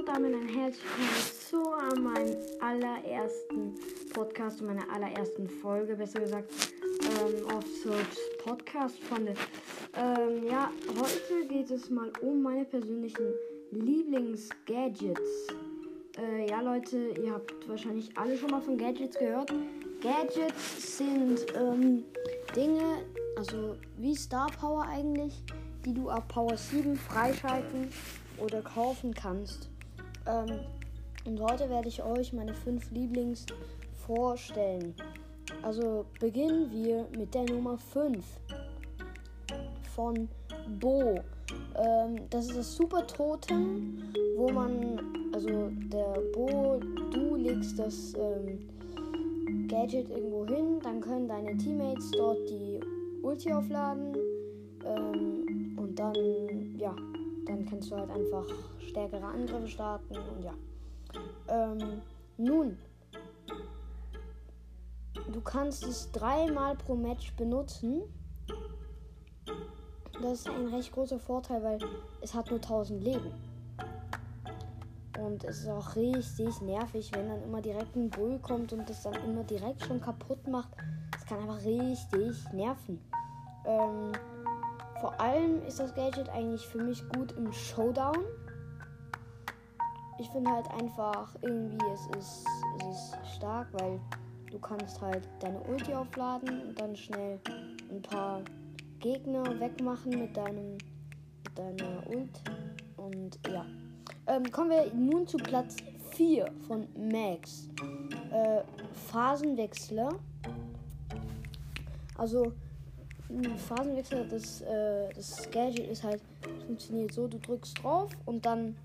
und damit ein herzlich willkommen zu meinem allerersten Podcast, zu meiner allerersten Folge, besser gesagt, ähm, auf Search Podcast Freunde. Ähm, ja, heute geht es mal um meine persönlichen Lieblingsgadgets. Äh, ja, Leute, ihr habt wahrscheinlich alle schon mal von Gadgets gehört. Gadgets sind ähm, Dinge, also wie Star Power eigentlich, die du ab Power 7 freischalten oder kaufen kannst. Ähm, und heute werde ich euch meine fünf Lieblings vorstellen. Also beginnen wir mit der Nummer 5 von Bo. Ähm, das ist das Super Totem, wo man, also der Bo, du legst das ähm, Gadget irgendwo hin, dann können deine Teammates dort die Ulti aufladen ähm, und dann, ja, dann kannst du halt einfach stärkere Angriffe starten und ja. Ähm, nun, du kannst es dreimal pro Match benutzen. Das ist ein recht großer Vorteil, weil es hat nur 1000 Leben. Und es ist auch richtig nervig, wenn dann immer direkt ein Bull kommt und das dann immer direkt schon kaputt macht. Das kann einfach richtig nerven. Ähm, vor allem ist das Gadget eigentlich für mich gut im Showdown. Ich finde halt einfach irgendwie, es ist, es ist stark, weil du kannst halt deine Ulti aufladen und dann schnell ein paar Gegner wegmachen mit deinem mit deiner Ult. Und ja. Ähm, kommen wir nun zu Platz 4 von Max. Äh, Phasenwechsler. Also ein Phasenwechsel, das, äh, das Gadget ist halt, funktioniert so, du drückst drauf und dann,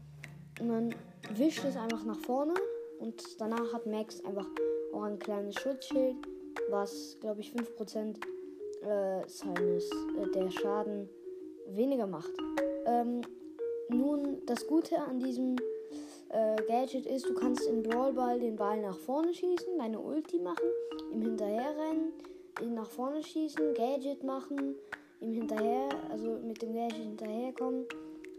und dann wischt es einfach nach vorne und danach hat Max einfach auch ein kleines Schutzschild, was glaube ich 5% äh, seines äh, der Schaden weniger macht. Ähm, nun, das Gute an diesem äh, Gadget ist, du kannst im Brawlball den Ball nach vorne schießen, deine Ulti machen, ihm hinterherrennen, nach vorne schießen, Gadget machen, ihm hinterher, also mit dem Gadget hinterherkommen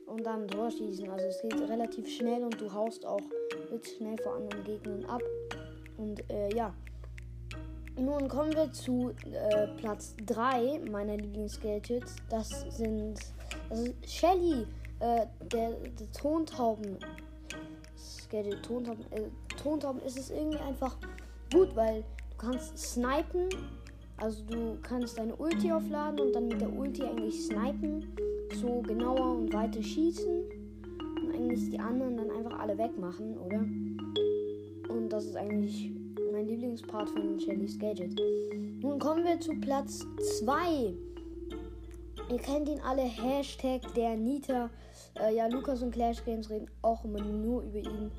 und dann ein Tor schießen. Also es geht relativ schnell und du haust auch wirklich schnell vor anderen Gegnern ab. Und äh, ja. Nun kommen wir zu äh, Platz 3 meiner Lieblingsgadgets. Das sind das ist Shelly, äh, der, der Tontauben. Gadget Tontauben. Äh, Tontauben ist es irgendwie einfach gut, weil du kannst snipen. Also du kannst deine Ulti aufladen und dann mit der Ulti eigentlich snipen. So genauer und weiter schießen. Und eigentlich die anderen dann einfach alle wegmachen, oder? Und das ist eigentlich mein Lieblingspart von Shellys Gadget. Nun kommen wir zu Platz 2. Ihr kennt ihn alle, Hashtag der Nita. Äh, ja, Lukas und Clash Games reden auch immer nur über ihn.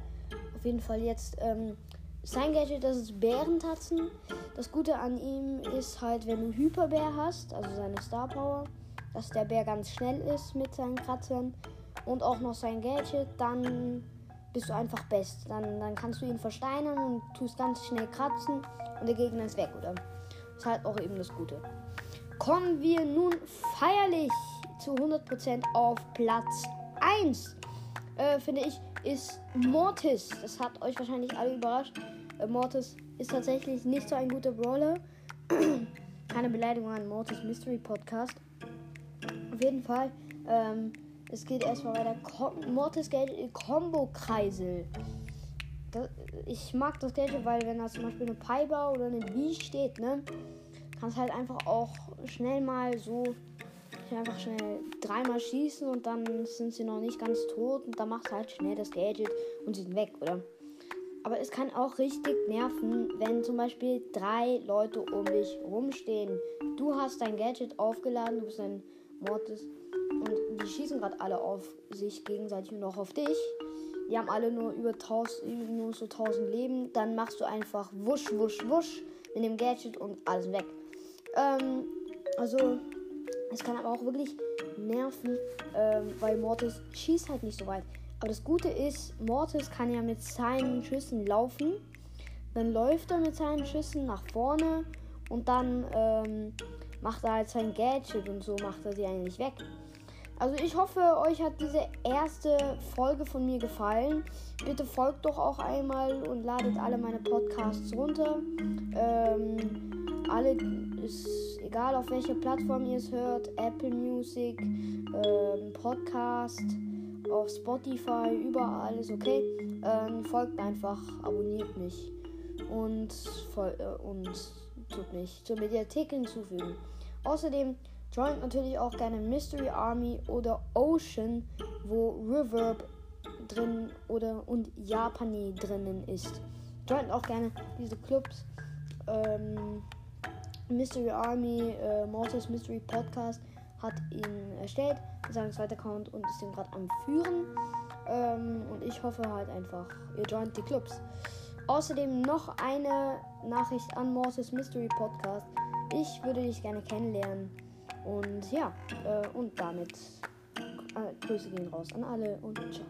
Auf jeden Fall jetzt ähm, sein Gadget, das ist Bärentatzen. Das Gute an ihm ist halt, wenn du Hyperbär hast, also seine Star Power, dass der Bär ganz schnell ist mit seinen Kratzern und auch noch sein Gadget, dann bist du einfach best. Dann, dann kannst du ihn versteinern und tust ganz schnell kratzen und der Gegner ist weg, oder? Ist halt auch eben das Gute. Kommen wir nun feierlich zu 100% auf Platz 1. Äh, finde ich, ist Mortis. Das hat euch wahrscheinlich alle überrascht. Äh, Mortis ist tatsächlich nicht so ein guter Brawler. Keine Beleidigung an Mortis Mystery Podcast. Auf jeden Fall. Ähm, es geht erstmal weiter. Com Mortis Gadget Combo Kreisel. Das, ich mag das Gadget, weil wenn da zum Beispiel eine Piper oder eine Bee steht, ne, kannst halt einfach auch schnell mal so einfach schnell dreimal schießen und dann sind sie noch nicht ganz tot und dann macht halt schnell das Gadget und sie sind weg, oder? Aber es kann auch richtig nerven, wenn zum Beispiel drei Leute um dich rumstehen. Du hast dein Gadget aufgeladen, du bist ein Mortis und die schießen gerade alle auf sich gegenseitig und auch auf dich. Die haben alle nur über 1000, nur so 1000 Leben. Dann machst du einfach wusch, wusch, wusch mit dem Gadget und alles weg. Ähm, also, es kann aber auch wirklich nerven, ähm, weil Mortis schießt halt nicht so weit. Aber das Gute ist, Mortis kann ja mit seinen Schüssen laufen. Dann läuft er mit seinen Schüssen nach vorne und dann ähm, macht er halt sein Gadget und so macht er sie eigentlich weg. Also ich hoffe, euch hat diese erste Folge von mir gefallen. Bitte folgt doch auch einmal und ladet alle meine Podcasts runter. Ähm, alle ist egal auf welcher Plattform ihr es hört, Apple Music, ähm, Podcast, auf Spotify, überall ist okay. Ähm, folgt einfach, abonniert mich und, äh, und tut mich zur Mediathek hinzufügen. Außerdem joint natürlich auch gerne Mystery Army oder Ocean, wo Reverb drin oder und Japani drinnen ist. Joint auch gerne diese Clubs. Ähm, Mystery Army, äh, Mortis Mystery Podcast hat ihn erstellt, sein zweiter Account und ist den gerade am Führen. Ähm, und ich hoffe halt einfach, ihr joint die Clubs. Außerdem noch eine Nachricht an Mortis Mystery Podcast. Ich würde dich gerne kennenlernen. Und ja, äh, und damit äh, Grüße gehen raus an alle und ciao.